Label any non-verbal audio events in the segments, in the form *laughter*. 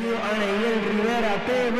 Bienvenido Rivera TV.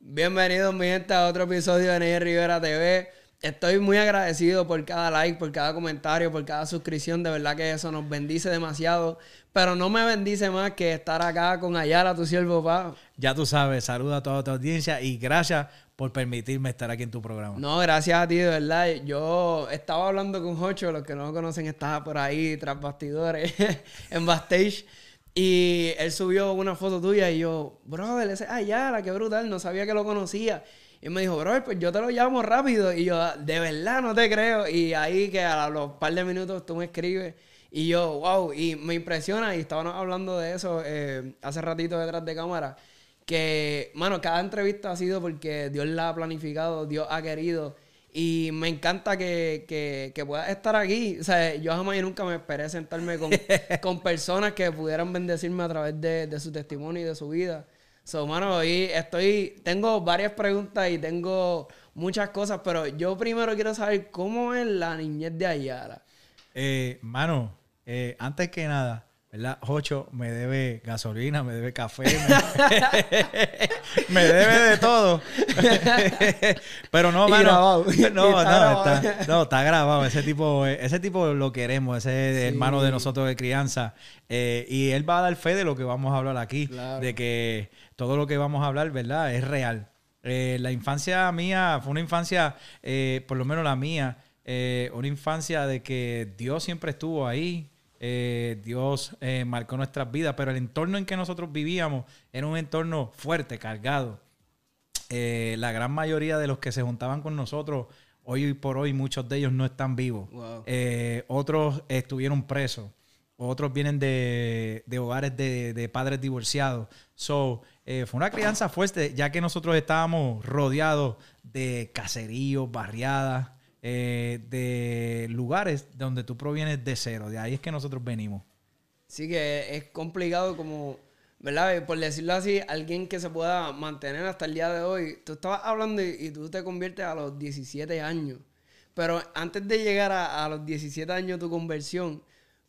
Bienvenidos mi gente a otro episodio de Neguel Rivera TV. Estoy muy agradecido por cada like, por cada comentario, por cada suscripción. De verdad que eso nos bendice demasiado. Pero no me bendice más que estar acá con Ayala, tu siervo, papá. Ya tú sabes, saluda a toda tu audiencia y gracias por permitirme estar aquí en tu programa. No, gracias a ti, de verdad. Yo estaba hablando con Jocho, los que no lo conocen, estaba por ahí tras bastidores, *laughs* en backstage. Y él subió una foto tuya y yo, brother, ese es Ayala, qué brutal, no sabía que lo conocía. Y me dijo, brother, pues yo te lo llamo rápido. Y yo, de verdad, no te creo. Y ahí que a los par de minutos tú me escribes. Y yo, wow, y me impresiona, y estábamos hablando de eso eh, hace ratito detrás de cámara, que, mano, cada entrevista ha sido porque Dios la ha planificado, Dios ha querido, y me encanta que, que, que puedas estar aquí. O sea, yo jamás y nunca me esperé sentarme con, *laughs* con personas que pudieran bendecirme a través de, de su testimonio y de su vida. So, mano, hoy estoy, tengo varias preguntas y tengo muchas cosas, pero yo primero quiero saber cómo es la niñez de Ayala. Eh, mano, eh, antes que nada, ¿verdad? Jocho me debe gasolina, me debe café, me, *laughs* me debe de todo. *laughs* Pero no, mano. grabado. *laughs* No, está no, está, no, está grabado. Ese tipo, ese tipo lo queremos, ese Sí. hermano de nosotros de crianza. Eh, y él va a dar fe de lo que vamos a hablar aquí. Claro. De que todo lo que vamos a hablar, ¿verdad? Es real. Eh, la infancia mía fue una infancia, eh, por lo menos la mía, una infancia de que Dios siempre estuvo ahí. Eh, Dios eh, marcó nuestras vidas, pero el entorno en que nosotros vivíamos era un entorno fuerte, cargado. Eh, la gran mayoría de los que se juntaban con nosotros, hoy por hoy, muchos de ellos no están vivos. Wow. Otros estuvieron presos. Otros vienen de, de hogares de, de padres divorciados. So, fue una crianza fuerte, ya que nosotros estábamos rodeados de caseríos, barriadas, eh, de lugares donde tú provienes de cero. De ahí es que nosotros venimos. Sí que es complicado como, ¿verdad? Por decirlo así, alguien que se pueda mantener hasta el día de hoy. Tú estabas hablando y, tú te conviertes a los 17 años. Pero antes de llegar a, los 17 años tu conversión,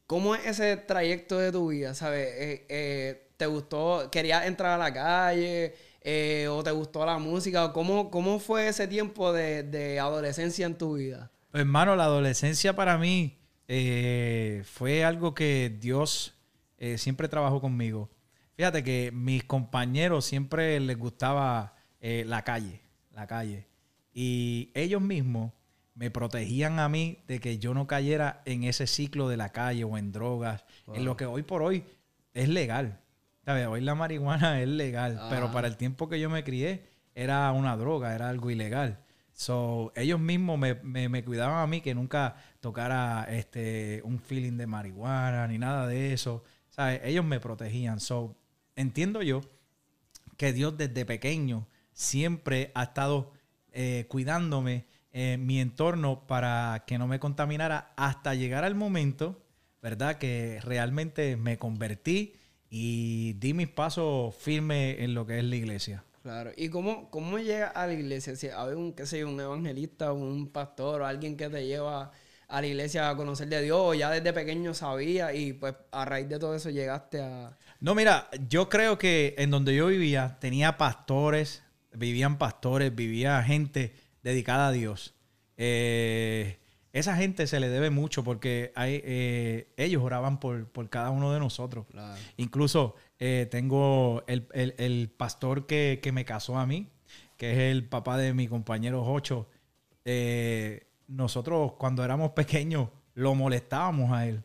¿cómo es ese trayecto de tu vida? ¿Sabes? Eh, eh, ¿Te gustó, querías entrar a la calle? Eh, ¿O te gustó la música? ¿Cómo, cómo fue ese tiempo de, de adolescencia en tu vida? Pues, hermano, la adolescencia para mí eh, fue algo que Dios eh, siempre trabajó conmigo. Fíjate que mis compañeros siempre les gustaba la calle, la calle. Y ellos mismos me protegían a mí de que yo no cayera en ese ciclo de la calle o en drogas, en lo que hoy por hoy es legal. ¿Sabes? Hoy la marihuana es legal, pero para el tiempo que yo me crié era una droga, era algo ilegal. So, ellos mismos me, me- me cuidaban a mí que nunca tocara este, un feeling de marihuana ni nada de eso. ¿Sabes? Ellos me protegían. So, entiendo yo que Dios desde pequeño siempre ha estado eh, cuidándome en mi entorno para que no me contaminara hasta llegar al momento, ¿verdad? Que realmente me convertí y di mis pasos firmes en lo que es la iglesia. Claro. ¿Y cómo, cómo llega a la iglesia? Si hay un, qué sé yo, un evangelista, un pastor o alguien que te lleva a la iglesia a conocer de Dios, o ya desde pequeño sabía y pues a raíz de todo eso llegaste a... No, mira, yo creo que en donde yo vivía tenía pastores, vivían pastores, vivía gente dedicada a Dios. Eh, esa gente se le debe mucho porque hay, eh, ellos oraban por, por cada uno de nosotros. Claro. Incluso eh, tengo el, el- el pastor que, que me casó a mí, que es el papá de mi compañero Jocho. Eh, nosotros cuando éramos pequeños lo molestábamos a él.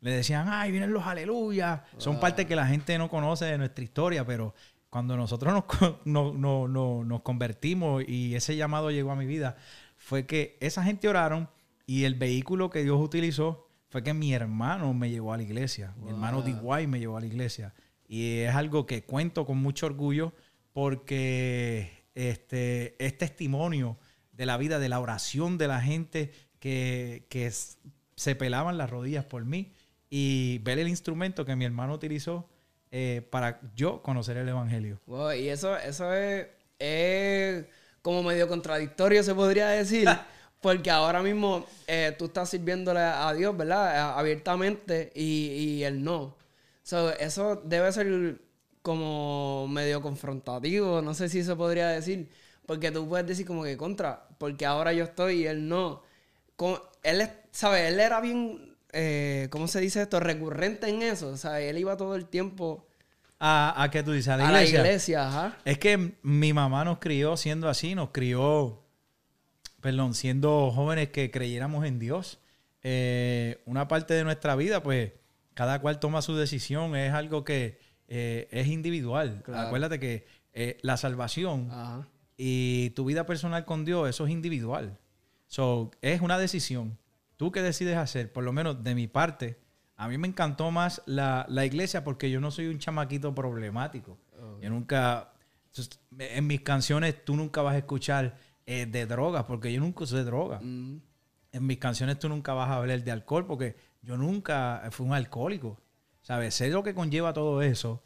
Le decían, ay, vienen los aleluyas. Son partes que la gente no conoce de nuestra historia, pero cuando nosotros nos, co- no- no- no- nos convertimos y ese llamado llegó a mi vida, fue que esa gente oraron y el vehículo que Dios utilizó fue que mi hermano me llevó a la iglesia. Mi hermano D.Y. me llevó a la iglesia. Y es algo que cuento con mucho orgullo porque este, es testimonio de la vida, de la oración de la gente que, que se pelaban las rodillas por mí y ver el instrumento que mi hermano utilizó eh, para yo conocer el Evangelio. Wow, y eso, eso es, es como medio contradictorio, se podría decir. *laughs* Porque ahora mismo eh, tú estás sirviéndole a Dios, ¿verdad? Abiertamente y, y él no. So, eso debe ser como medio confrontativo, no sé si se podría decir. Porque tú puedes decir como que contra, porque ahora yo estoy y él no. él, ¿sabes? Él era bien, eh, ¿cómo se dice esto? Recurrente en eso, ¿sabes? Él iba todo el tiempo... ¿A, a qué tú dices? ¿A la iglesia? ajá. Es que mi mamá nos crió siendo así, nos crió, perdón, siendo jóvenes que creyéramos en Dios. Eh, una parte de nuestra vida, pues, cada cual toma su decisión, es algo que eh, es individual. Acuérdate que la salvación... Ajá y tu vida personal con Dios, eso es individual. So, es una decisión. ¿Tú qué decides hacer? Por lo menos de mi parte, a mí me encantó más la, iglesia porque yo no soy un chamaquito problemático. Yo nunca, en mis canciones tú nunca vas a escuchar eh, de drogas porque yo nunca usé droga. Mm. En mis canciones tú nunca vas a hablar de alcohol porque yo nunca fui un alcohólico. ¿Sabes? Sé lo que conlleva todo eso,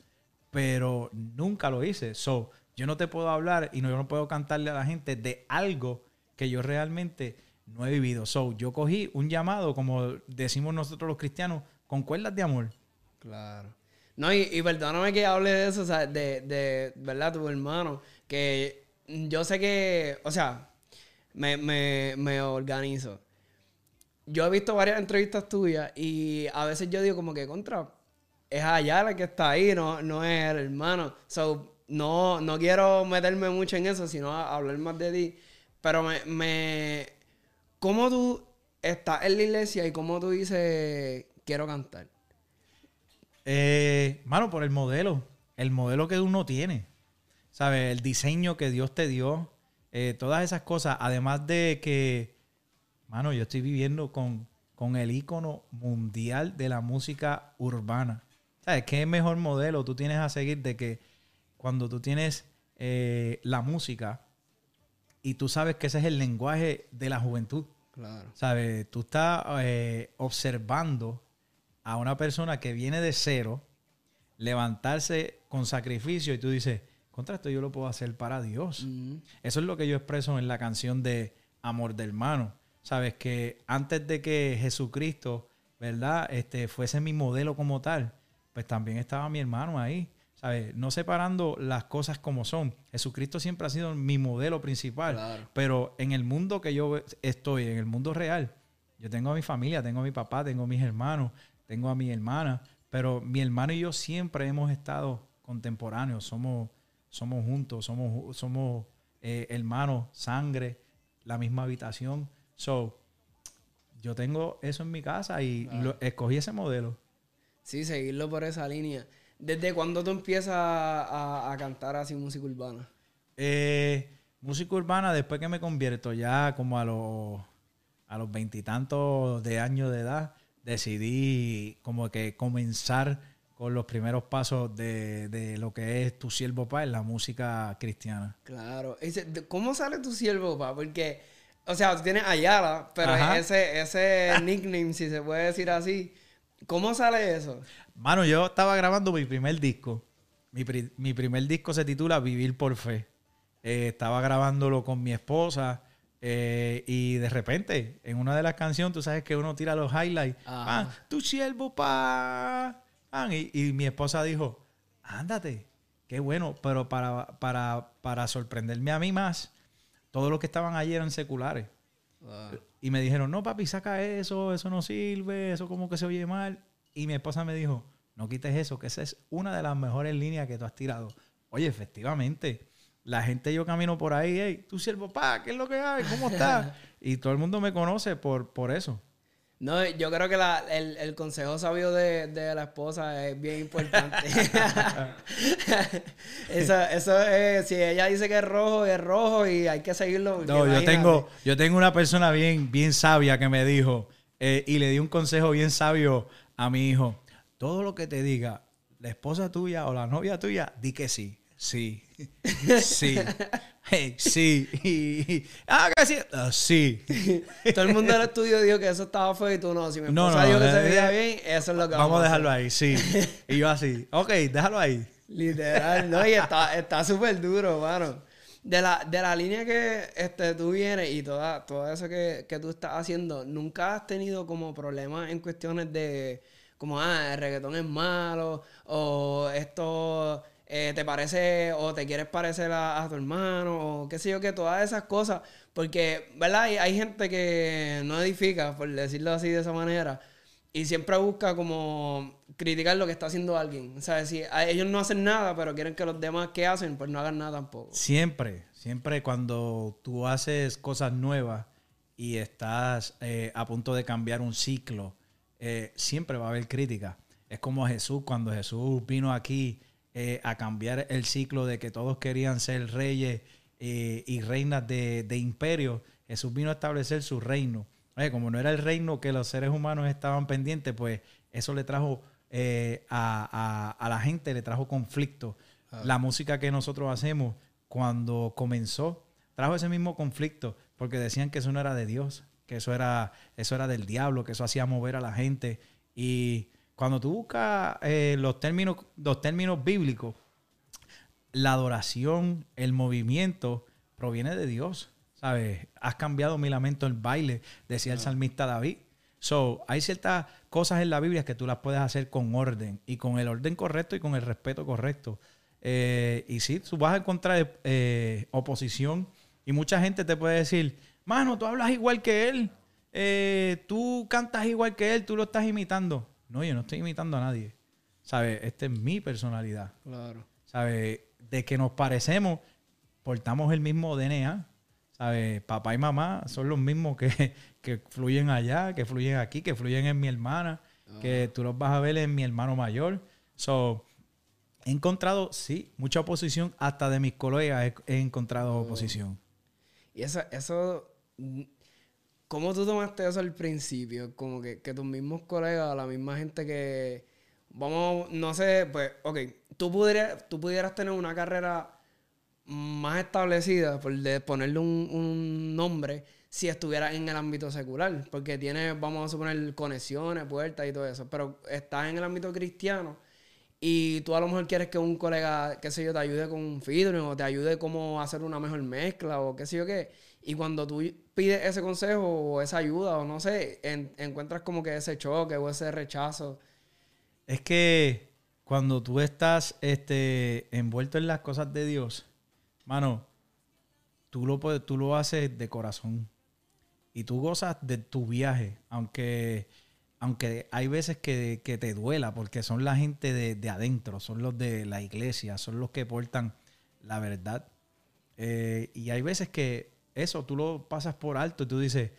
pero nunca lo hice. So, yo no te puedo hablar y no, yo no puedo cantarle a la gente de algo que yo realmente no he vivido. So, yo cogí un llamado, como decimos nosotros los cristianos, con cuerdas de amor. Claro. No, y, perdóname que hable de eso, o sea, de, de, ¿verdad? Tu hermano, que yo sé que, o sea, me, me, me organizo. Yo he visto varias entrevistas tuyas y a veces yo digo como que contra, es allá la que está ahí, no, no es el hermano. So, no, no quiero meterme mucho en eso, sino hablar más de ti. Pero me, me. ¿Cómo tú estás en la iglesia y cómo tú dices quiero cantar? Eh, mano, por el modelo. El modelo que uno tiene. ¿Sabes? El diseño que Dios te dio. Eh, todas esas cosas. Además de que. Mano, yo estoy viviendo con, con el ícono mundial de la música urbana. ¿Sabes? ¿Qué mejor modelo tú tienes a seguir de que cuando tú tienes eh, la música y tú sabes que ese es el lenguaje de la juventud. Claro. ¿Sabes? Tú estás eh, observando a una persona que viene de cero, levantarse con sacrificio y tú dices, contra esto yo lo puedo hacer para Dios. Eso es lo que yo expreso en la canción de Amor de Hermano. Sabes que antes de que Jesucristo, ¿verdad? Este, fuese mi modelo como tal, pues también estaba mi hermano ahí. No separando las cosas como son. Jesucristo siempre ha sido mi modelo principal. Pero en el mundo que yo estoy, en el mundo real, yo tengo a mi familia, tengo a mi papá, tengo a mis hermanos, tengo a mi hermana. Pero mi hermano y yo siempre hemos estado contemporáneos. Somos, somos juntos, somos, somos eh, hermanos, sangre, la misma habitación. So, yo tengo eso en mi casa y escogí ese modelo. Sí, seguirlo por esa línea. ¿Desde cuándo tú empiezas a, cantar así música urbana? Eh, música urbana después que me convierto ya como a los a los veintitantos de años de edad, decidí como que comenzar con los primeros pasos de, lo que es tu siervo pa en la música cristiana. Claro. ¿Cómo sale tu siervo pa? Porque, o sea, tienes Ayala, pero ese, ese *laughs* nickname, si se puede decir así, ¿cómo sale eso? Mano, yo estaba grabando mi primer disco. Mi, primer disco se titula Vivir por Fe. Eh, estaba grabándolo con mi esposa. Eh, y de repente, en una de las canciones, tú sabes que uno tira los highlights. Ah, tu siervo, pa. Y, mi esposa dijo, ándate, qué bueno. Pero para, para, para sorprenderme a mí más, todos los que estaban allí eran seculares. Y me dijeron, no, papi, saca eso, eso no sirve, eso como que se oye mal. Y mi esposa me dijo, no quites eso, que esa es una de las mejores líneas que tú has tirado. Oye, efectivamente, la gente yo camino por ahí, hey, tu siervo, pa, ¿qué es lo que hay? ¿Cómo estás? *laughs* y todo el mundo me conoce por, por eso. No, yo creo que el, consejo sabio de, la esposa es bien importante. *laughs* *laughs* eso, eso es, si ella dice que es rojo, es rojo y hay que seguirlo. No, yo tengo, yo tengo una persona bien, bien sabia que me dijo, eh, y le di un consejo bien sabio a mi hijo, todo lo que te diga la esposa tuya o la novia tuya, di que sí. Sí. *laughs* Sí. Hey, sí. *laughs* ah, que sí. Ah, sí. *laughs* Todo el mundo del estudio dijo que eso estaba feo y tú no. Si mi esposa no, dijo que se veía bien, eso es lo que vamos, vamos a dejarlo ahí, sí. *laughs* Y yo así, ok, déjalo ahí. Literal, no, y está súper duro, mano. de la, de la línea que este, tú vienes y toda, todo eso que, que tú estás haciendo, ¿nunca has tenido como problemas en cuestiones de como, ah, el reggaetón es malo o esto eh, te parece o te quieres parecer a, tu hermano o qué sé yo, que todas esas cosas, porque, ¿verdad? Hay, gente que no edifica, por decirlo así de esa manera, y siempre busca como criticar lo que está haciendo alguien. O sea, si ellos no hacen nada, pero quieren que los demás que hacen, pues no hagan nada tampoco. Siempre, siempre cuando tú haces cosas nuevas y estás eh, a punto de cambiar un ciclo, eh, siempre va a haber crítica. Es como Jesús, cuando Jesús vino aquí eh, a cambiar el ciclo de que todos querían ser reyes y reinas de, de imperio, Jesús vino a establecer su reino. como no era el reino que los seres humanos estaban pendientes, pues eso le trajo eh, a, la gente, le trajo conflicto. Ah. La música que nosotros hacemos cuando comenzó trajo ese mismo conflicto porque decían que eso no era de Dios, que eso era, eso era del diablo, que eso hacía mover a la gente. Y cuando tú buscas eh, los, términos, los términos bíblicos, la adoración, el movimiento, proviene de Dios. ¿Sabes? Has cambiado mi lamento el baile, decía el ah. salmista David. So, hay ciertas cosas en la Biblia que tú las puedes hacer con orden y con el orden correcto y con el respeto correcto. Eh, y sí, tú vas a encontrar eh, oposición y mucha gente te puede decir, mano, tú hablas igual que él, eh, tú cantas igual que él, tú lo estás imitando. No, yo no estoy imitando a nadie. ¿Sabes? Esta es mi personalidad. Claro. ¿Sabes? De que nos parecemos, portamos el mismo DNA. ¿Sabes? Papá y mamá son los mismos *laughs* que, fluyen allá, que fluyen aquí, que fluyen en mi hermana, que tú los vas a ver en mi hermano mayor. So, he encontrado, sí, mucha oposición, hasta de mis colegas he, encontrado oh. oposición. Y eso, eso, ¿cómo tú tomaste eso al principio? Como que, que tus mismos colegas, la misma gente que, vamos, no sé, pues, ok, tú pudieras, tú pudieras tener una carrera más establecida, por ponerle un, nombre, si estuviera en el ámbito secular. Porque tiene, vamos a suponer, conexiones, puertas y todo eso. Pero estás en el ámbito cristiano y tú a lo mejor quieres que un colega, qué sé yo, te ayude con un feedback o te ayude cómo hacer una mejor mezcla o qué sé yo qué. Y cuando tú pides ese consejo o esa ayuda o no sé, encuentras como que ese choque o ese rechazo. Es que cuando tú estás este, envuelto en las cosas de Dios, mano, tú lo, tú lo haces de corazón y tú gozas de tu viaje, aunque, aunque hay veces que, te duela porque son la gente de, adentro, son los de la iglesia, son los que portan la verdad. Eh, y hay veces que eso tú lo pasas por alto y tú dices,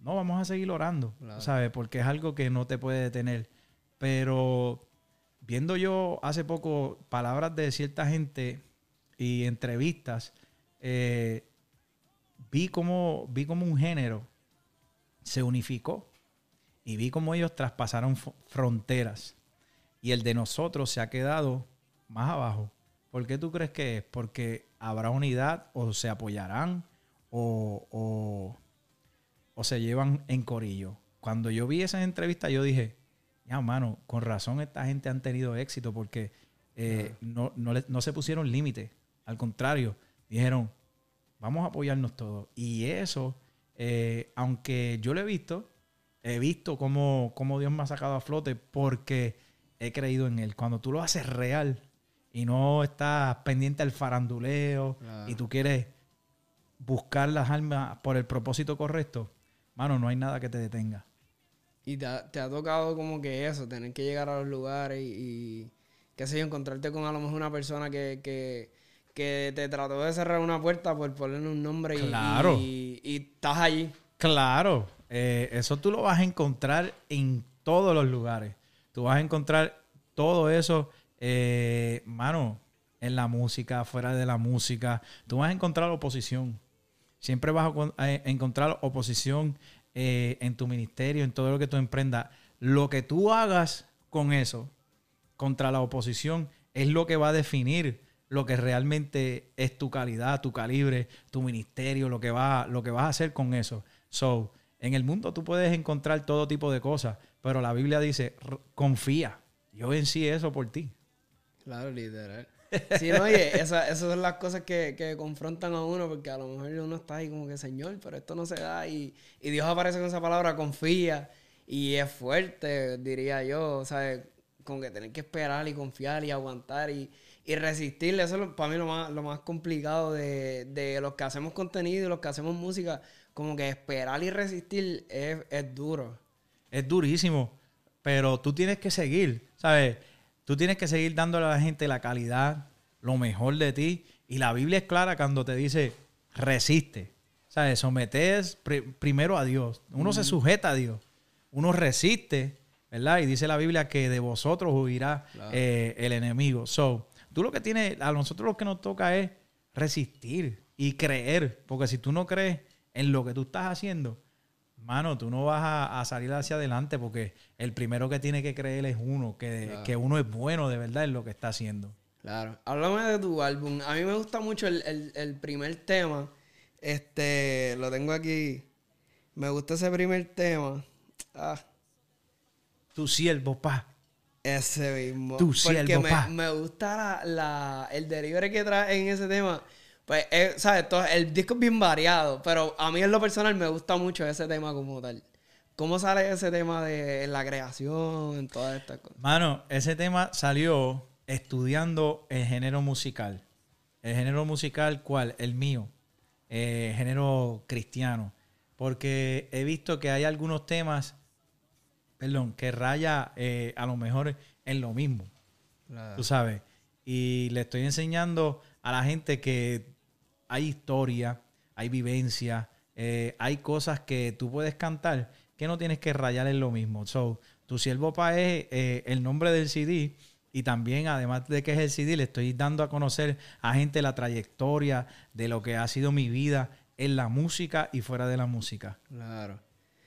no, vamos a seguir orando, ¿sabes? Porque es algo que no te puede detener. Pero viendo yo hace poco palabras de cierta gente y entrevistas, eh, vi, como, vi como un género se unificó y vi como ellos traspasaron fronteras y el de nosotros se ha quedado más abajo. ¿Por qué tú crees que es? Porque habrá unidad o se apoyarán o, o, se llevan en corillo. Cuando yo vi esas entrevistas yo dije, ya mano, con razón esta gente han tenido éxito porque eh, no, no, no se pusieron límites. Al contrario, dijeron, vamos a apoyarnos todos. Y eso, eh, aunque yo lo he visto, he visto cómo, Dios me ha sacado a flote porque he creído en Él. Cuando tú lo haces real y no estás pendiente al faranduleo y tú quieres buscar las almas por el propósito correcto, mano, no hay nada que te detenga. Y te ha, tocado como que eso, tener que llegar a los lugares y, y qué sé yo, encontrarte con a lo mejor una persona que, que que te trató de cerrar una puerta por ponerle un nombre y, y, estás allí. Claro, eh, eso tú lo vas a encontrar en todos los lugares. Tú vas a encontrar todo eso, eh, mano, en la música, fuera de la música. Tú vas a encontrar oposición. Siempre vas a, encontrar oposición eh, en tu ministerio, en todo lo que tú emprendas. Lo que tú hagas con eso, contra la oposición, es lo que va a definir lo que realmente es tu calidad, tu calibre, tu ministerio, lo que, va, lo que vas a hacer con eso. So, en el mundo tú puedes encontrar todo tipo de cosas, pero la Biblia dice, confía, yo vencí eso por ti. Claro, literal. Sí, no, oye, esa- esas son las cosas que, que confrontan a uno, porque a lo mejor uno está ahí como que, Señor, pero esto no se da. Y, y Dios aparece con esa palabra, confía. Y es fuerte, diría yo, ¿sabes? Como que tener que esperar y confiar y aguantar y, y resistir. Eso es lo- para mí lo más, lo más complicado de, de los que hacemos contenido y los que hacemos música. Como que esperar y resistir es, es duro. Es durísimo, pero tú tienes que seguir, ¿sabes? Tú tienes que seguir dándole a la gente la calidad, lo mejor de ti. Y la Biblia es clara cuando te dice, resiste. ¿Sabes? Sometes pri- primero a Dios. Uno se sujeta a Dios. Uno resiste, ¿verdad? Y dice la Biblia que de vosotros huirá Claro. eh, el enemigo. So, tú lo que tienes, a nosotros lo que nos toca es resistir y creer. Porque si tú no crees en lo que tú estás haciendo, Mano, tú no vas a, a salir hacia adelante porque el primero que tiene que creer es uno, que, Claro. que uno es bueno de verdad en lo que está haciendo. Claro. Háblame de tu álbum. A mí me gusta mucho el, el- el primer tema. Este, lo tengo aquí. Me gusta ese primer tema. Ah, Tu siervo, pa. ese mismo. Tu Porque siervo, me, pa. me gusta la, la- el delivery que trae en ese tema. Pues, eh, ¿sabes? Todo- el disco es bien variado, pero a mí en lo personal me gusta mucho ese tema como tal. ¿Cómo sale ese tema de la creación, en todas estas cosas? Mano, ese tema salió estudiando el género musical. El género musical, ¿cuál? El mío. Eh, género cristiano. Porque he visto que hay algunos temas, perdón, que raya eh, a lo mejor en lo mismo. tú sabes. Y le estoy enseñando a la gente que hay historia, hay vivencia, eh, hay cosas que tú puedes cantar que no tienes que rayar en lo mismo. So, tu siervo pa es eh, el nombre del CD y también, además de que es el CD, le estoy dando a conocer a gente la trayectoria de lo que ha sido mi vida en la música y fuera de la música. Claro.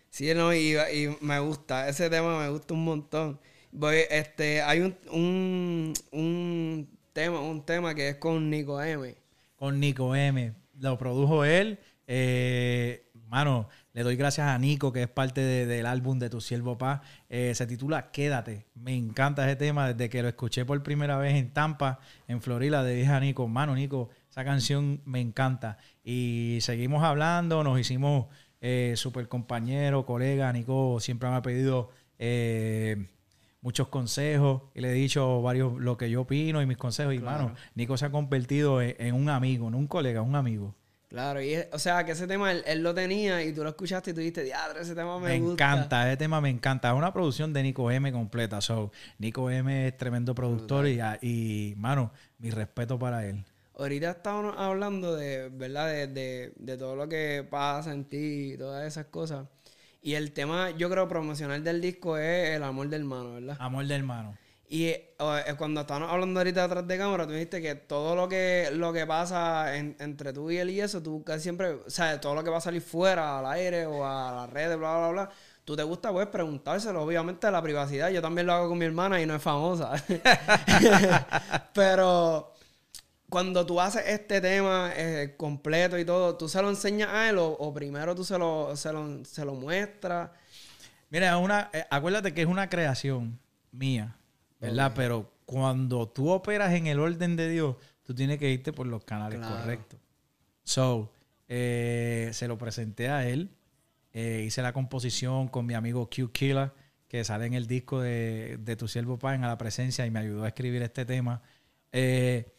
Sí, no, y, me gusta, ese tema me gusta un montón. Este, hay un, un, un tema, un tema que es con Nico M. con Nico M. Lo produjo él. Eh, mano, le doy gracias a Nico, que es parte de- del álbum de Tu Siervo Paz. Eh, se titula Quédate. Me encanta ese tema. Desde que lo escuché por primera vez en Tampa, en Florida, le dije a Nico, mano, Nico, esa canción me encanta. Y seguimos hablando, nos hicimos eh, súper compañeros, colegas. Nico siempre me ha pedido eh, muchos consejos y le he dicho varios lo que yo opino y mis consejos. Y, mano, Nico se ha convertido en, en un amigo, no un colega, un amigo. Claro, y es- o sea, que ese tema él, él lo tenía y tú lo escuchaste y tú dijiste, diadre, ese tema me, Me, gusta. encanta, ese tema me encanta. Es una producción de Nico M completa. So, Nico M es tremendo productor y, y, mano, mi respeto para él. Ahorita estábamos hablando de, ¿verdad? De, de, de todo lo que pasa en ti y todas esas cosas. Y el tema, yo creo, promocional del disco es el amor del hermano, ¿verdad? Amor de hermano. Y eh, eh, cuando estábamos hablando ahorita detrás de cámara, tú dijiste que todo lo que, lo que pasa en- entre tú y él y eso, tú casi siempre, o sea, todo lo que va a salir fuera, al aire o a las redes, bla, bla, bla, tú te gusta pues preguntárselo, obviamente, la privacidad. Yo también lo hago con mi hermana y no es famosa. *laughs* Pero cuando tú haces este tema eh, completo y todo, ¿tú se lo enseñas a él o, o primero tú se lo, se lo, se lo muestras? Mira, una, eh, acuérdate que es una creación mía, ¿verdad? Pero cuando tú operas en el orden de Dios, tú tienes que irte por los canales Claro. correctos. So, eh, se lo presenté a él. hice la composición con mi amigo Q Killer, que sale en el disco de, de Tu Siervo Pan a la presencia y me ayudó a escribir este tema. Eh,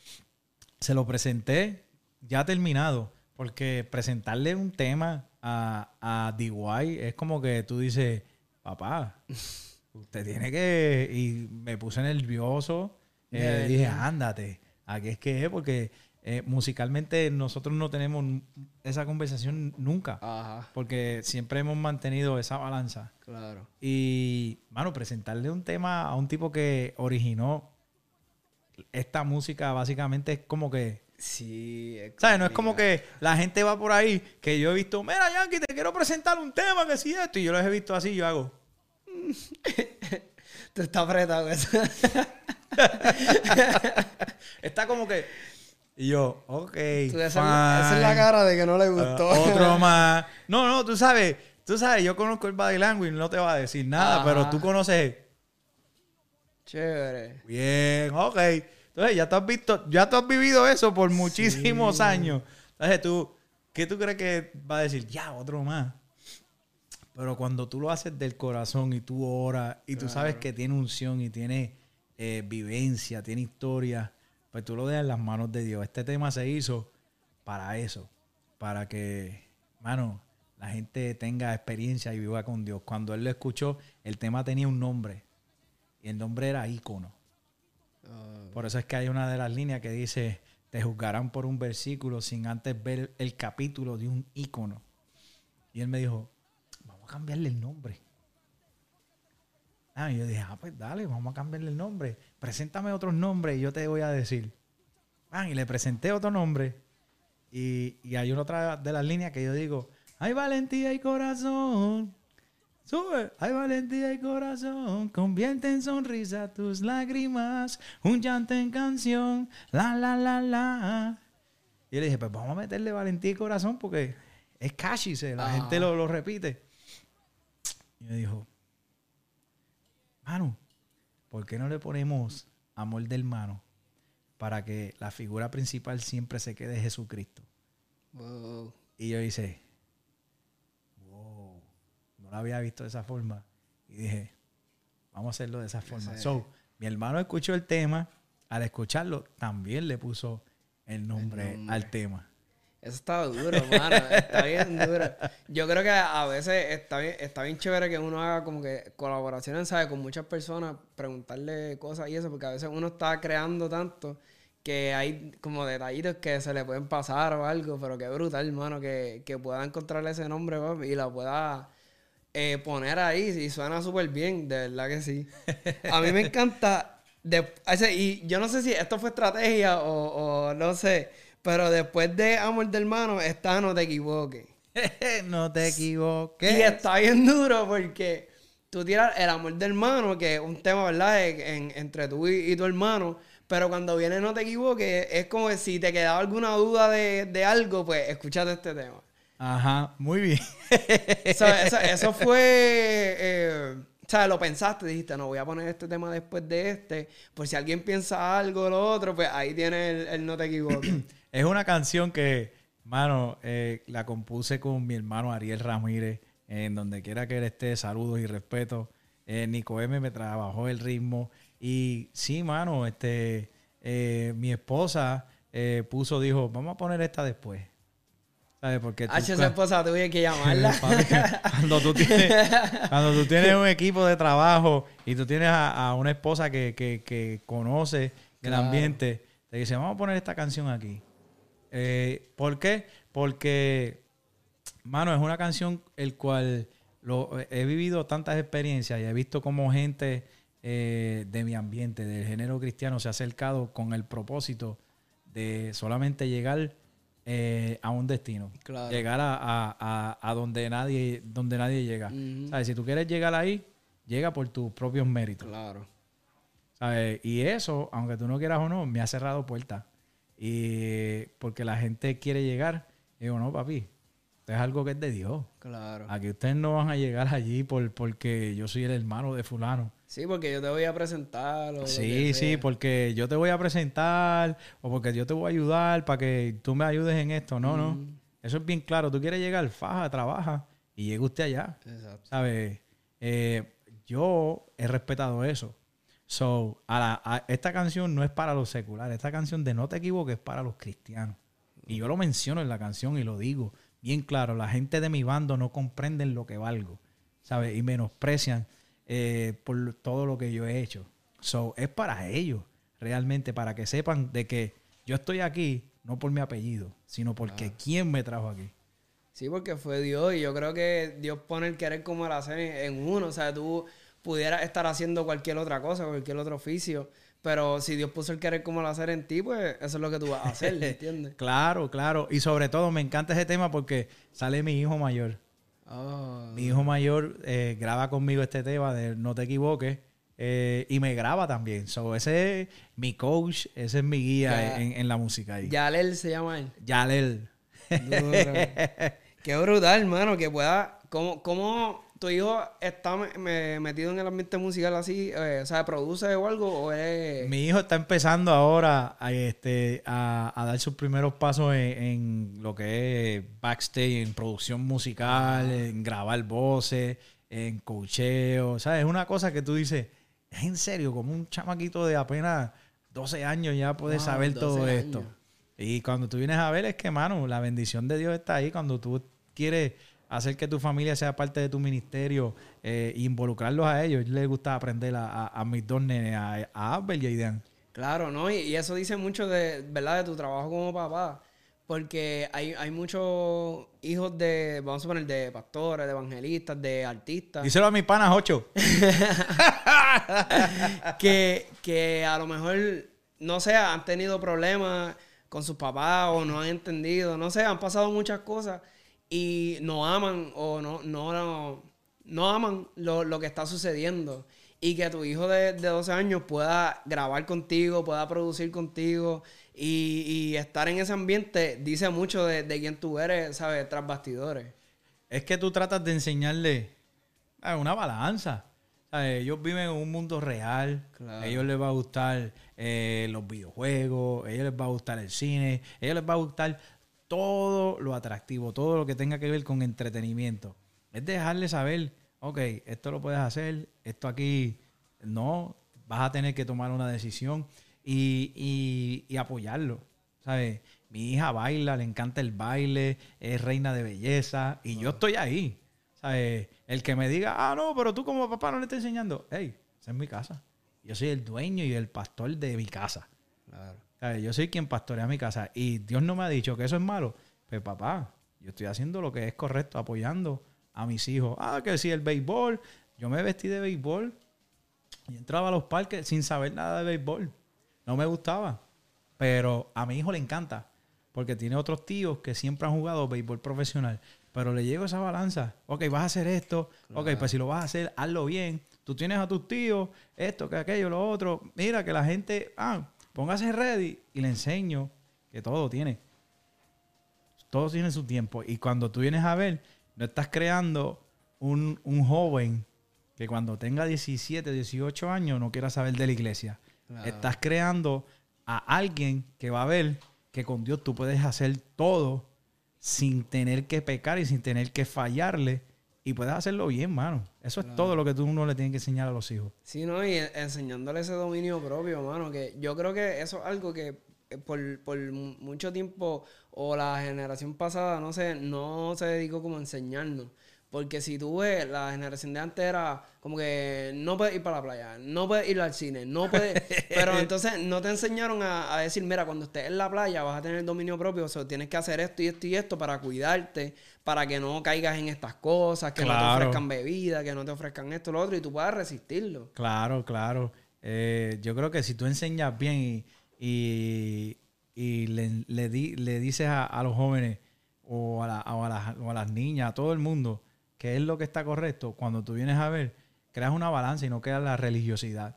se lo presenté ya terminado, porque presentarle un tema a, a DY es como que tú dices, papá, usted tiene que... Y me puse nervioso, eh, dije, ándate, aquí es que es, porque eh, musicalmente nosotros no tenemos esa conversación nunca, Ajá, porque siempre hemos mantenido esa balanza. claro. Y, mano, presentarle un tema a un tipo que originó esta música básicamente es como que... Sí, es ¿Sabes? No es como que la gente va por ahí que yo he visto, mira, Yankee, te quiero presentar un tema que sí esto. Y yo los he visto así, yo hago. *laughs* Tú estás apretado eso. *laughs* Está como que. Y yo, ok. Tú, esa, es la- cara de que no le gustó. Ah, otro *laughs* más. No, no, tú sabes, tú sabes, yo conozco el body language, no te va a decir nada, Ajá. pero tú conoces. Chévere. Bien, ok. Entonces, ya tú has visto, ya tú has vivido eso por muchísimos años. Entonces, tú, ¿qué tú crees que va a decir? Ya, otro más. Pero cuando tú lo haces del corazón y tú oras y tú sabes que tiene unción y tiene eh, vivencia, tiene historia, pues tú lo dejas en las manos de Dios. Este tema se hizo para eso, para que, mano, la gente tenga experiencia y viva con Dios. Cuando él lo escuchó, el tema tenía un nombre y el nombre era ícono. Ah. Por eso es que hay una de las líneas que dice, te juzgarán por un versículo sin antes ver el capítulo de un ícono. Y él me dijo, vamos a cambiarle el nombre. Ah, y yo dije, ah, pues dale, vamos a cambiarle el nombre. Preséntame otros nombres y yo te voy a decir. Ah, y le presenté otro nombre. Y, y hay otra de las líneas que yo digo, hay valentía y corazón. Sube. Hay valentía y corazón. Convierte en sonrisa tus lágrimas. Un llanto en canción. La, la, la, la. Y le dije, pues vamos a meterle valentía y corazón porque es catchy. La gente lo, lo, repite. Y me dijo, mano, ¿por qué no le ponemos amor del hermano para que la figura principal siempre se quede Jesucristo? Y yo hice, había visto de esa forma. Y dije, vamos a hacerlo de esa forma. So, mi hermano escuchó el tema. Al escucharlo, también le puso el nombre, al tema. Eso está duro, mano. Está bien duro. Yo creo que a veces está bien, está bien chévere que uno haga como que colaboraciones, ¿sabes? Con muchas personas, preguntarle cosas y eso, porque a veces uno está creando tanto que hay como detallitos que se le pueden pasar o algo, pero qué brutal, hermano, que, que pueda encontrarle ese nombre y la pueda eh, poner ahí y suena súper bien, de verdad que sí. A mí me *laughs* encanta. De, y yo no sé si esto fue estrategia o, no sé, pero después de Amor del Hermano está No te equivoques. *laughs* no te equivoques. Y está bien duro porque tú tiras el amor del hermano, que es un tema, ¿verdad? entre tú y, tu hermano. Pero cuando viene No te equivoques, es como si te quedaba alguna duda de, de algo, pues escúchate este tema. Ajá, muy bien. eso, fue. Eh, o sea, lo pensaste, dijiste, no, voy a poner este tema después de este. Por si alguien piensa algo o lo otro, pues ahí tiene el, no te equivoques. *clears throat* es una canción que, mano, eh, la compuse con mi hermano Ariel Ramírez. En donde quiera que él esté, saludos y respeto. Eh, Nico M me trabajó el ritmo. Y sí, mano, este, mi esposa puso, dijo, vamos a poner esta después. ¿Sabes? Porque tú, H, esposa tuve que llamarla. *laughs* cuando, tú tienes, un equipo de trabajo y tú tienes a, una esposa que, conoce el ambiente, te dice, vamos a poner esta canción aquí. Eh, ¿Por qué? Porque, mano, es una canción el cual lo, he vivido tantas experiencias y he visto como gente eh, de mi ambiente, del género cristiano, se ha acercado con el propósito de solamente llegar eh, a un destino. Llegar a, donde nadie, donde nadie llega. Si tú quieres llegar ahí, llega por tus propios méritos. Claro. Y eso, aunque tú no quieras o no, me ha cerrado puertas. Y porque la gente quiere llegar, digo, no, papi, es algo que es de Dios. Claro. Aquí ustedes no van a llegar allí por, porque yo soy el hermano de fulano. Sí, porque yo te voy a presentar. sí, sí, porque yo te voy a presentar o porque yo te voy a ayudar para que tú me ayudes en esto. No, no. Eso es bien claro. Tú quieres llegar, faja, trabaja y llegue usted allá. Exacto. ¿Sabes? Eh, yo he respetado eso. So, a esta canción no es para los seculares. Esta canción de No te equivoques es para los cristianos. Y yo lo menciono en la canción y lo digo bien claro. La gente de mi bando no comprenden lo que valgo, ¿sabes? Y menosprecian eh, por todo lo que yo he hecho. So, es para ellos, realmente, para que sepan de que yo estoy aquí no por mi apellido, sino porque quién me trajo aquí. Sí, porque fue Dios y yo creo que Dios pone el querer como el hacer en uno. O sea, tú pudieras estar haciendo cualquier otra cosa, cualquier otro oficio, pero si Dios puso el querer como el hacer en ti, pues eso es lo que tú vas a hacer, *laughs* ¿entiendes? claro, claro. Y sobre todo me encanta ese tema porque sale mi hijo mayor. Oh. Mi hijo mayor eh, graba conmigo este tema de No te equivoques. Eh, y me graba también. So, ese es mi coach, ese es mi guía en, la música ahí. Yalel se llama él. Yalel. *laughs* Qué brutal, hermano, que pueda. ¿Cómo, cómo ¿Tu hijo está metido en el ambiente musical así? Eh, o sea, ¿produce o algo? O es... Mi hijo está empezando ahora a, este, a, dar sus primeros pasos en, lo que es backstage, en producción musical, ah. en grabar voces, en cocheo. ¿Sabes? Es una cosa que tú dices, es en serio, como un chamaquito de apenas 12 años ya puede saber todo esto. Y cuando tú vienes a ver es que, mano, la bendición de Dios está ahí cuando tú quieres hacer que tu familia sea parte de tu ministerio e involucrarlos a ellos. les gusta aprender a, mis dos nenes, a, a Abel y a. Claro, ¿no? Y, eso dice mucho de, ¿verdad? De tu trabajo como papá. Porque hay, hay muchos hijos de, vamos a poner, de pastores, de evangelistas, de artistas. Díselo a mis panas, ocho. *laughs* *laughs* que, que a lo mejor, no sé, han tenido problemas con sus papás o no han entendido, no sé, han pasado muchas cosas y no aman o no, no, no, aman lo, que está sucediendo. Y que tu hijo de, de, 12 años pueda grabar contigo, pueda producir contigo y, estar en ese ambiente dice mucho de, de quién tú eres, ¿sabes? Tras bastidores. Es que tú tratas de enseñarle una balanza. Ellos viven en un mundo real. A ellos les va a gustar eh, los videojuegos, a ellos les va a gustar el cine, a ellos les va a gustar todo lo atractivo, todo lo que tenga que ver con entretenimiento. Es dejarles saber, ok, esto lo puedes hacer, esto aquí no, vas a tener que tomar una decisión y, y, apoyarlo. ¿Sabes? Mi hija baila, le encanta el baile, es reina de belleza y yo estoy ahí. ¿Sabes? El que me diga, ah, no, pero tú como papá no le estás enseñando. Hey, esa es mi casa. Yo soy el dueño y el pastor de mi casa. Claro. Yo soy quien pastorea mi casa. Y Dios no me ha dicho que eso es malo. Pues papá, yo estoy haciendo lo que es correcto, apoyando a mis hijos. Ah, que si el béisbol. Yo me vestí de béisbol y entraba a los parques sin saber nada de béisbol. No me gustaba. Pero a mi hijo le encanta. Porque tiene otros tíos que siempre han jugado béisbol profesional. Pero le llego esa balanza. Ok, vas a hacer esto. Ok, pues si lo vas a hacer, hazlo bien. Tú tienes a tus tíos, esto, que aquello, lo otro. Mira que la gente, ah, póngase ready y le enseño que todo tiene. Todo tiene su tiempo. Y cuando tú vienes a ver, no estás creando un, joven que cuando tenga 17, 18 años no quiera saber de la iglesia. Estás creando a alguien que va a ver que con Dios tú puedes hacer todo sin tener que pecar y sin tener que fallarle. Y puedes hacerlo bien, mano. Eso es todo lo que tú uno le tienes que enseñar a los hijos. Sí, ¿no? Y enseñándole ese dominio propio, mano. Que yo creo que eso es algo que eh, por, por mucho tiempo o la generación pasada, no sé, no se dedicó como a enseñarnos. Porque si tú ves, la generación de antes era como que no puedes ir para la playa, no puedes ir al cine, no puedes... *laughs* pero entonces no te enseñaron a, decir, mira, cuando estés en la playa vas a tener dominio propio, o sea, tienes que hacer esto y esto y esto para cuidarte, para que no caigas en estas cosas, que no te ofrezcan bebida, que no te ofrezcan esto, lo otro, y tú puedas resistirlo. Claro, claro. Eh, yo creo que si tú enseñas bien y, y, le, le, dices a, los jóvenes o a, o, a o a las niñas, a todo el mundo, qué es lo que está correcto, cuando tú vienes a ver, creas una balanza y no creas la religiosidad.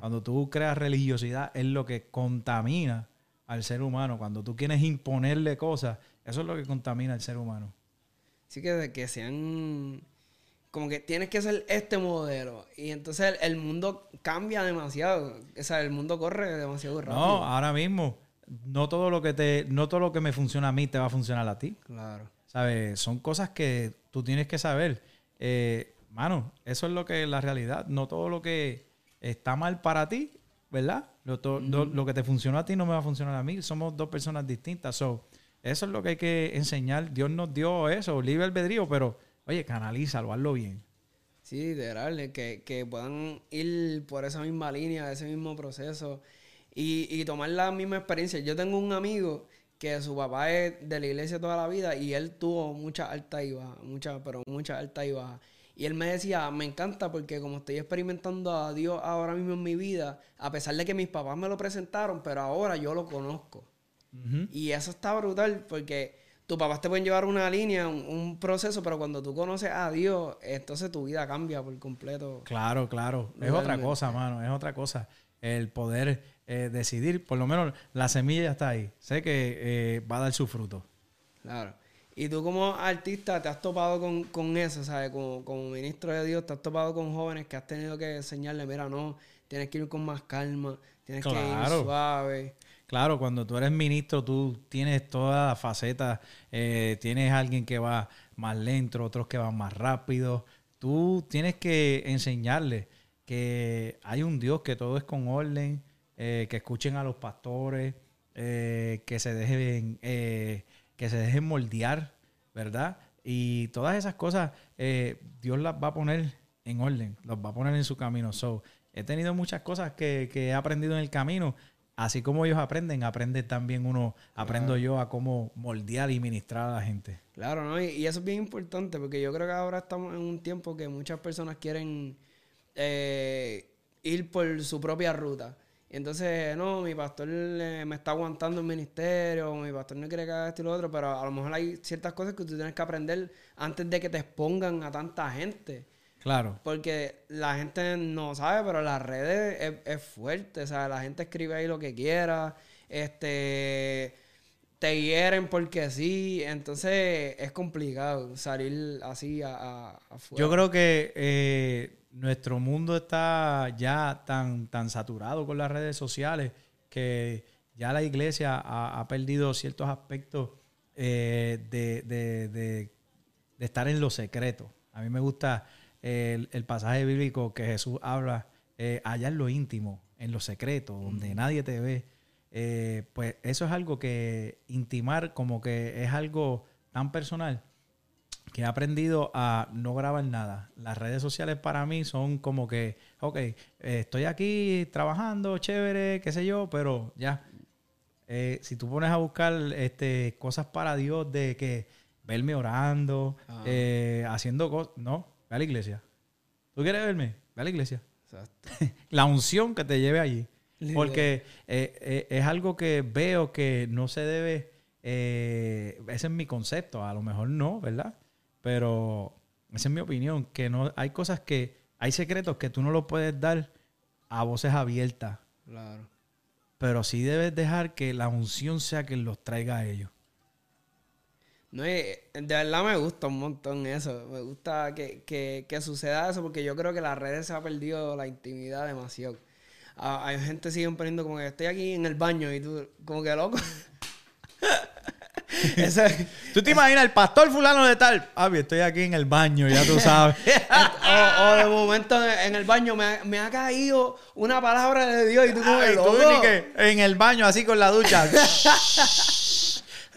Cuando tú creas religiosidad es lo que contamina al ser humano. Cuando tú quieres imponerle cosas, eso es lo que contamina al ser humano. Sí, que, que sean como que tienes que ser este modelo. Y entonces el, mundo cambia demasiado. O sea, el mundo corre demasiado rápido. No, ahora mismo, no todo lo que te, no todo lo que me funciona a mí te va a funcionar a ti. Claro. ¿Sabes? Son cosas que tú tienes que saber. Eh, mano, eso es lo que es la realidad. No todo lo que está mal para ti, ¿verdad? Lo, que te funcionó a ti no me va a funcionar a mí. Somos dos personas distintas. So, eso es lo que hay que enseñar. Dios nos dio eso, libre albedrío, pero oye, canalízalo, hazlo bien. Sí, literal, que, que puedan ir por esa misma línea, ese mismo proceso y, y tomar la misma experiencia. Yo tengo un amigo que su papá es de la iglesia toda la vida y él tuvo mucha alta y baja, mucha, pero mucha alta y baja. Y él me decía, me encanta porque como estoy experimentando a Dios ahora mismo en mi vida, a pesar de que mis papás me lo presentaron, pero ahora yo lo conozco. Y eso está brutal porque tus papás te pueden llevar una línea, un, proceso, pero cuando tú conoces a Dios, entonces tu vida cambia por completo. Claro, claro. Es otra cosa, mano, es otra cosa. El poder eh, decidir, por lo menos la semilla ya está ahí. Sé que eh, va a dar su fruto. Claro. Y tú como artista te has topado con, con eso, ¿sabes? Como, como ministro de Dios, te has topado con jóvenes que has tenido que enseñarle, mira, no, tienes que ir con más calma, tienes que ir suave. Claro, cuando tú eres ministro, tú tienes toda la faceta, eh, tienes alguien que va más lento, otros que van más rápido. Tú tienes que enseñarle que hay un Dios, que todo es con orden, eh, que escuchen a los pastores, eh, que se dejen que se dejen moldear, ¿verdad? Y todas esas cosas eh, Dios las va a poner en orden, las va a poner en su camino. So, he tenido muchas cosas que, he aprendido en el camino. Así como ellos aprenden, aprende también uno, aprendo yo a cómo moldear y ministrar a la gente. Claro, ¿no? Y, eso es bien importante porque yo creo que ahora estamos en un tiempo que muchas personas quieren eh, ir por su propia ruta. Y entonces, no, mi pastor me está aguantando el ministerio, mi pastor no quiere que haga esto y lo otro, pero a lo mejor hay ciertas cosas que tú tienes que aprender antes de que te expongan a tanta gente. Claro. Porque la gente no sabe, pero las redes es, fuerte. O sea, la gente escribe ahí lo que quiera. Este. Te hieren porque sí. Entonces es complicado salir así a, afuera. Yo creo que eh, nuestro mundo está ya tan, tan saturado con las redes sociales que ya la iglesia ha, perdido ciertos aspectos eh, de, estar en lo secreto. A mí me gusta el, pasaje bíblico que Jesús habla eh, allá en lo íntimo, en lo secreto, donde nadie te ve. Eh, pues eso es algo que intimar como que es algo tan personal que he aprendido a no grabar nada. Las redes sociales para mí son como que, ok, eh, estoy aquí trabajando, chévere, qué sé yo, pero ya. Eh, si tú pones a buscar este, cosas para Dios de que verme orando, ah. eh, haciendo cosas, no, ve a la iglesia. ¿Tú quieres verme? Ve a la iglesia. Exacto. *laughs* la unción que te lleve allí. Porque es algo que veo que no se debe, ese es mi concepto, a lo mejor no, ¿verdad? Pero esa es mi opinión, que no hay cosas que, hay secretos que tú no los puedes dar a voces abiertas. Claro. Pero sí debes dejar que la unción sea quien los traiga a ellos. No, de verdad me gusta un montón eso. Me gusta que, que, suceda eso porque yo creo que las redes se ha perdido la intimidad demasiado. Ah, hay gente que sigue poniendo como que estoy aquí en el baño y tú, como que loco. *laughs* *laughs* tú te imaginas el pastor fulano de tal. Avi, estoy aquí en el baño, ya tú sabes. *laughs* o, de momento en el baño me ha, caído una palabra de Dios y tú como en el baño así con la ducha. *laughs*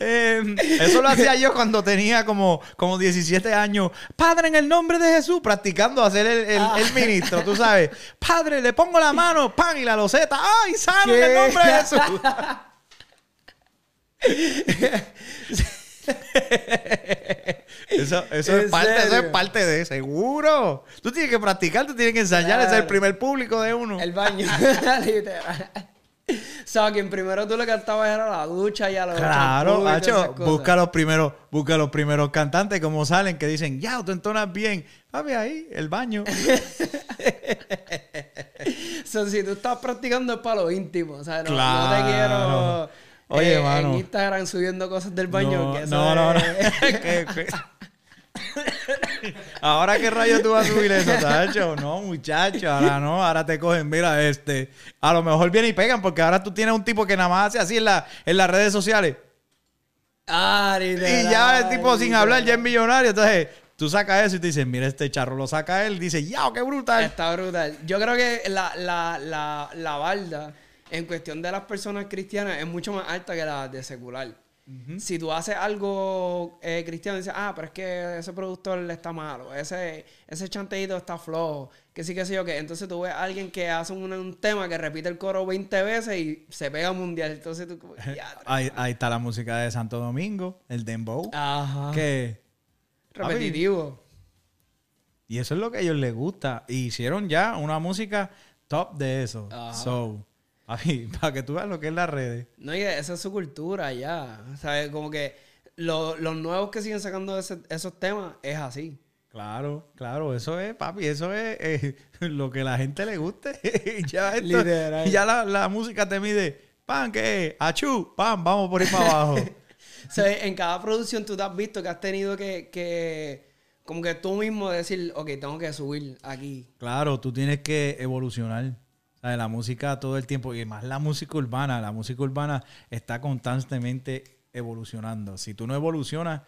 Em, eso lo hacía yo cuando tenía como, como 17 años. Padre, en el nombre de Jesús, practicando hacer el, el, ah. ministro, tú sabes. Padre, le pongo la mano, pan y la loseta. ¡Ay, sano en el nombre de Jesús! Eso, eso, es parte, eso, es parte, de seguro. Tú tienes que practicar, tú tienes que ensayar, es el primer público de uno. El baño, *laughs* literal. O sea, quien primero tú le cantabas era la ducha y a los Claro, macho, busca los primeros, busca los primeros cantantes como salen que dicen, ya, tú entonas bien. Papi, ahí, el baño. *laughs* so, si tú estás practicando es para lo íntimo, o sea, no, no te quiero Oye, eh, En Instagram subiendo cosas del baño. No, no, no, *laughs* *laughs* ahora qué rayo tú vas a subir eso, Tacho. No, muchacho, ahora no, ahora te cogen, mira, este, a lo mejor vienen y pegan, porque ahora tú tienes un tipo que nada más hace así en, la, en las redes sociales. Ah, y ya el tipo sin hablar ya es millonario. Entonces, tú sacas eso y te dices, mira, este charro lo saca él. Dice, ya, qué brutal. Está brutal. Yo creo que la, la, la, la balda en cuestión de las personas cristianas es mucho más alta que la de secular. Si tú haces algo eh, cristiano dices, ah, pero es que ese productor está malo, ese, ese chanteíto está flojo, que sí, que sí, o que. Entonces tú ves a alguien que hace un, tema que repite el coro 20 veces y se pega mundial. Entonces tú, *laughs* ahí, ahí, está la música de Santo Domingo, el Dembow. Ajá. Que. Repetitivo. Y eso es lo que a ellos les gusta. Y hicieron ya una música top de eso. So *laughs* para que tú veas lo que es las redes. No, y esa es su cultura ya. O sea, como que los nuevos que siguen sacando esos temas es así. Claro, claro, eso es, papi, eso es eh, *laughs* lo que la gente le guste. *laughs* ya ya la, música te mide, pan, ¿qué Achú, pan, vamos por ahí para abajo. en cada producción tú te has visto que has tenido que, que, como que tú mismo decir, ok, tengo que subir aquí. Claro, tú tienes que evolucionar. ¿Sabes? La música todo el tiempo, y más la música urbana, la música urbana está constantemente evolucionando. Si tú no evolucionas,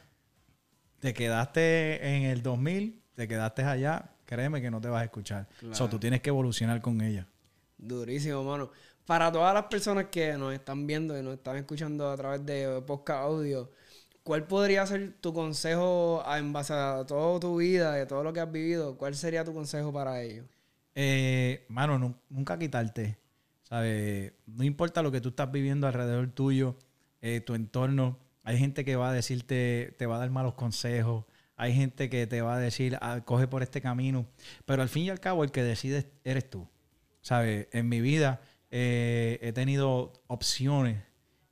te quedaste en el 2000, te quedaste allá, créeme que no te vas a escuchar. Claro. tú tienes que evolucionar con ella. Durísimo, mano. Para todas las personas que nos están viendo y nos están escuchando a través de podcast audio, ¿cuál podría ser tu consejo en base a toda tu vida, de todo lo que has vivido? ¿Cuál sería tu consejo para ellos? Eh, mano, nunca quitarte. ¿Sabes? No importa lo que tú estás viviendo alrededor tuyo, eh, tu entorno. Hay gente que va a decirte, te va a dar malos consejos. Hay gente que te va a decir, ah, coge por este camino. Pero al fin y al cabo, el que decide eres tú. ¿Sabes? En mi vida eh, he tenido opciones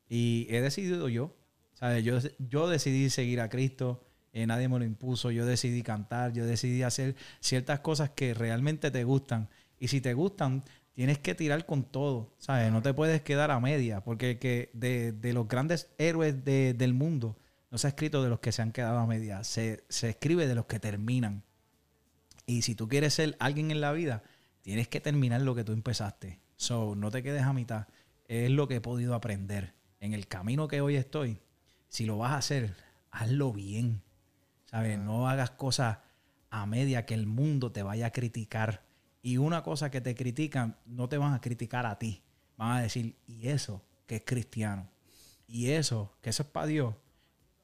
y he decidido yo. ¿Sabes? Yo, yo decidí seguir a Cristo. Eh, nadie me lo impuso. Yo decidí cantar. Yo decidí hacer ciertas cosas que realmente te gustan. Y si te gustan, tienes que tirar con todo. ¿Sabes? No te puedes quedar a media. Porque que de, de los grandes héroes de, del mundo no se ha escrito de los que se han quedado a media. Se, se escribe de los que terminan. Y si tú quieres ser alguien en la vida, tienes que terminar lo que tú empezaste. So, no te quedes a mitad. Es lo que he podido aprender. En el camino que hoy estoy, si lo vas a hacer, hazlo bien. ¿Sabes? No hagas cosas a media que el mundo te vaya a criticar. Y una cosa que te critican, no te van a criticar a ti. Van a decir, y eso que es cristiano. Y eso, que eso es para Dios.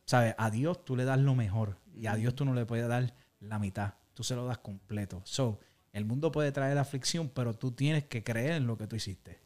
¿Sabes? A Dios tú le das lo mejor. Y a Dios tú no le puedes dar la mitad. Tú se lo das completo. So, el mundo puede traer aflicción, pero tú tienes que creer en lo que tú hiciste.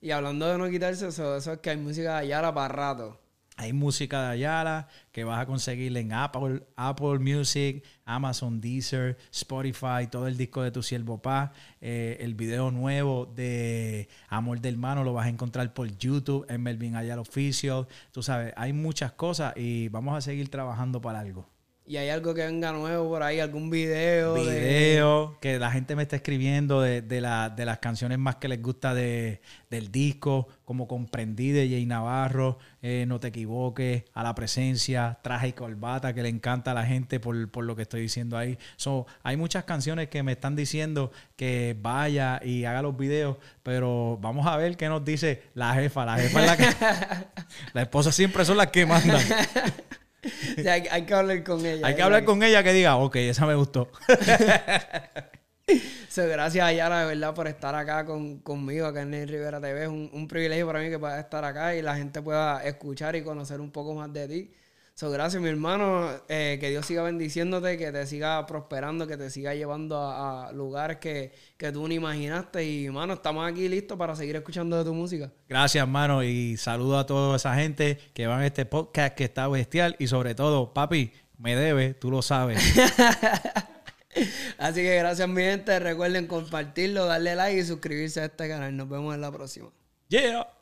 Y hablando de no quitarse eso, eso es que hay música de Ayala para rato. Hay música de Ayala que vas a conseguir en Apple, Apple Music, Amazon Deezer, Spotify, todo el disco de Tu Siervo Paz. Eh, el video nuevo de Amor del Mano lo vas a encontrar por YouTube en Melvin Ayala Official. Tú sabes, hay muchas cosas y vamos a seguir trabajando para algo y hay algo que venga nuevo por ahí, algún video. Video, que la gente me está escribiendo de, de, de las canciones más que les gusta de, del disco, como Comprendí de Jay Navarro, eh, No te equivoques, A la presencia, Traje y Corbata, que le encanta a la gente por, por lo que estoy diciendo ahí. So, hay muchas canciones que me están diciendo que vaya y haga los videos, pero vamos a ver qué nos dice la jefa. La jefa es la que... *laughs* la esposa siempre son las que mandan. *laughs* *laughs* hay, que hablar con ella. Hay que hablar con ella que diga, ok, esa me gustó. *laughs* gracias a Yara, de verdad, por estar acá conmigo, acá en el Rivera TV. Es un, un, privilegio para mí que pueda estar acá y la gente pueda escuchar y conocer un poco más de ti gracias, mi hermano. Eh, que Dios siga bendiciéndote, que te siga prosperando, que te siga llevando a, lugares que, tú ni imaginaste. Y, hermano, estamos aquí listos para seguir escuchando de tu música. Gracias, hermano. Y saludo a toda esa gente que van a este podcast que está bestial. Y sobre todo, papi, me debe, tú lo sabes. *laughs* Así que gracias, mi gente. Recuerden compartirlo, darle like y suscribirse a este canal. Nos vemos en la próxima. Yeah.